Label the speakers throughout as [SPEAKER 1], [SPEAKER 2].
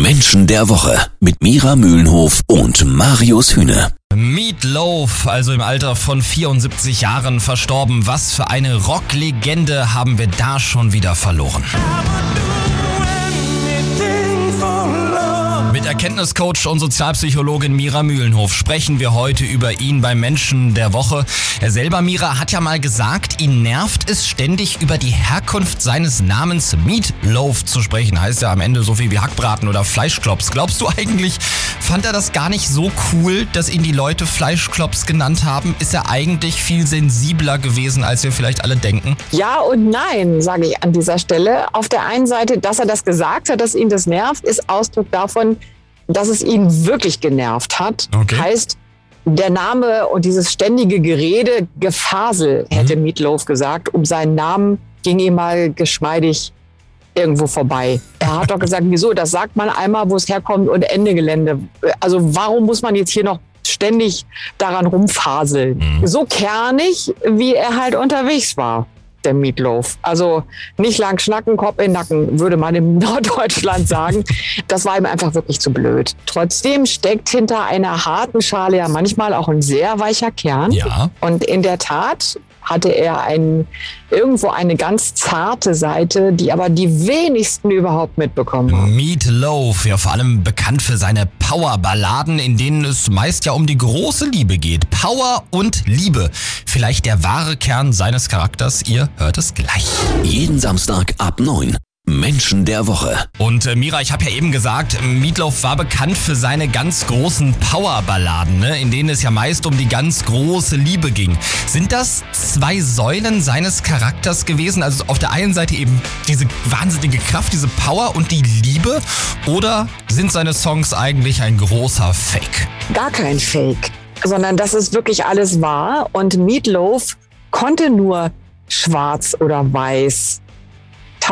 [SPEAKER 1] Menschen der Woche mit Mira Mühlenhof und Marius Hühne.
[SPEAKER 2] Meatloaf, also im Alter von 74 Jahren verstorben. Was für eine Rocklegende haben wir da schon wieder verloren. Erkenntniscoach und Sozialpsychologin Mira Mühlenhof sprechen wir heute über ihn beim Menschen der Woche. Er selber, Mira, hat ja mal gesagt, ihn nervt es ständig über die Herkunft seines Namens Meatloaf zu sprechen. Heißt ja am Ende so viel wie Hackbraten oder Fleischklops. Glaubst du eigentlich, fand er das gar nicht so cool, dass ihn die Leute Fleischklops genannt haben? Ist er eigentlich viel sensibler gewesen, als wir vielleicht alle denken?
[SPEAKER 3] Ja und nein, sage ich an dieser Stelle. Auf der einen Seite, dass er das gesagt hat, dass ihn das nervt, ist Ausdruck davon, dass es ihn wirklich genervt hat.
[SPEAKER 2] Okay.
[SPEAKER 3] Heißt, der Name und dieses ständige Gerede, Gefasel, hätte Meatloaf gesagt, um seinen Namen ging ihm mal geschmeidig irgendwo vorbei. Er hat doch gesagt, wieso? Das sagt man einmal, wo es herkommt und Ende Gelände. Also warum muss man jetzt hier noch ständig daran rumfaseln? So kernig, wie er halt unterwegs war der Meatloaf. Also nicht lang schnacken, Kopf in Nacken, würde man in Norddeutschland sagen. Das war ihm einfach wirklich zu blöd. Trotzdem steckt hinter einer harten Schale ja manchmal auch ein sehr weicher Kern.
[SPEAKER 2] Ja.
[SPEAKER 3] Und in der Tat hatte er ein, irgendwo eine ganz zarte Seite, die aber die wenigsten überhaupt mitbekommen haben.
[SPEAKER 2] Meatloaf, ja vor allem bekannt für seine Power-Balladen, in denen es meist ja um die große Liebe geht. Power und Liebe. Vielleicht der wahre Kern seines Charakters. Ihr hört es gleich.
[SPEAKER 1] Jeden Samstag ab 9. Menschen der Woche.
[SPEAKER 2] Und äh, Mira, ich habe ja eben gesagt, Meatloaf war bekannt für seine ganz großen Power-Balladen, ne? in denen es ja meist um die ganz große Liebe ging. Sind das zwei Säulen seines Charakters gewesen? Also auf der einen Seite eben diese wahnsinnige Kraft, diese Power und die Liebe? Oder sind seine Songs eigentlich ein großer Fake?
[SPEAKER 3] Gar kein Fake, sondern das ist wirklich alles wahr. Und Meatloaf konnte nur schwarz oder weiß.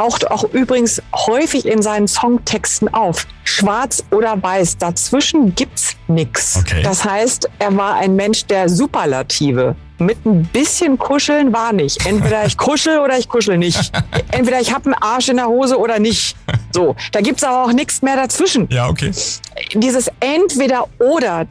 [SPEAKER 3] Taucht auch übrigens häufig in seinen Songtexten auf. Schwarz oder weiß, dazwischen gibt's nix.
[SPEAKER 2] Okay.
[SPEAKER 3] Das heißt, er war ein Mensch der Superlative. Mit ein bisschen Kuscheln war nicht. Entweder ich kuschel oder ich kuschel nicht. Entweder ich habe einen Arsch in der Hose oder nicht. So, da gibt's aber auch nichts mehr dazwischen
[SPEAKER 2] Ja, okay.
[SPEAKER 3] dieses entweder oder,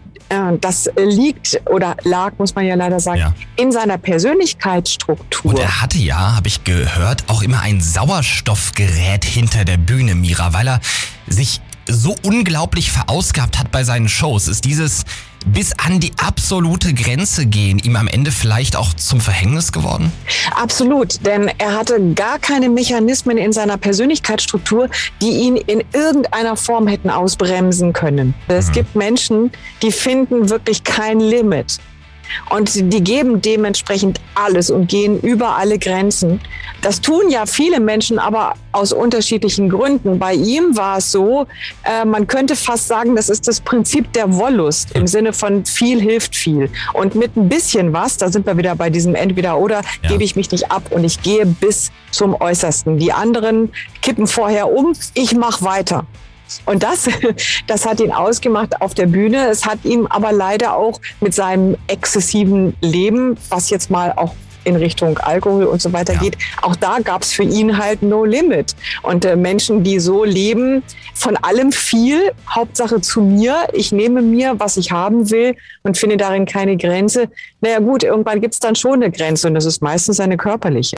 [SPEAKER 3] das liegt oder lag, muss man ja leider sagen,
[SPEAKER 2] Ja.
[SPEAKER 3] in seiner Persönlichkeitsstruktur.
[SPEAKER 2] Und er hatte ja, habe ich gehört, auch immer ein Sauerstoffgerät hinter der Bühne, Mira, weil er sich so unglaublich verausgabt hat bei seinen Shows. Ist dieses bis an die absolute Grenze gehen ihm am Ende vielleicht auch zum Verhängnis geworden?
[SPEAKER 3] Absolut, denn er hatte gar keine Mechanismen in seiner Persönlichkeitsstruktur, die ihn in irgendeiner Form hätten ausbremsen können. Es gibt Menschen, die finden wirklich kein Limit. Und die geben dementsprechend alles und gehen über alle Grenzen. Das tun ja viele Menschen, aber aus unterschiedlichen Gründen. Bei ihm war es so, äh, man könnte fast sagen, das ist das Prinzip der Wollust im Sinne von viel hilft viel. Und mit ein bisschen was, da sind wir wieder bei diesem Entweder-Oder,
[SPEAKER 2] Ja.
[SPEAKER 3] gebe ich mich nicht ab und ich gehe bis zum Äußersten. Die anderen kippen vorher um, ich mache weiter. Und das, das hat ihn ausgemacht auf der Bühne. Es hat ihm aber leider auch mit seinem exzessiven Leben, was jetzt mal auch in Richtung Alkohol und so weiter
[SPEAKER 2] Ja.
[SPEAKER 3] geht, auch da gab es für ihn halt no limit. Und äh, Menschen, die so leben, von allem viel, Hauptsache zu mir, ich nehme mir, was ich haben will und finde darin keine Grenze. Naja gut, irgendwann gibt es dann schon eine Grenze und das ist meistens eine körperliche.